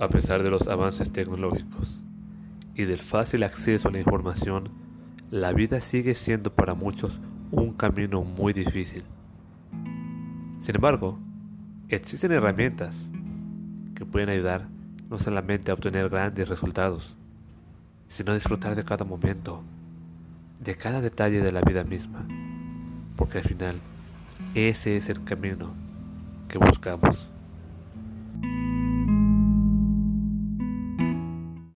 A pesar de los avances tecnológicos y del fácil acceso a la información, la vida sigue siendo para muchos un camino muy difícil. Sin embargo, existen herramientas que pueden ayudar no solamente a obtener grandes resultados, sino a disfrutar de cada momento, de cada detalle de la vida misma, porque al final ese es el camino que buscamos.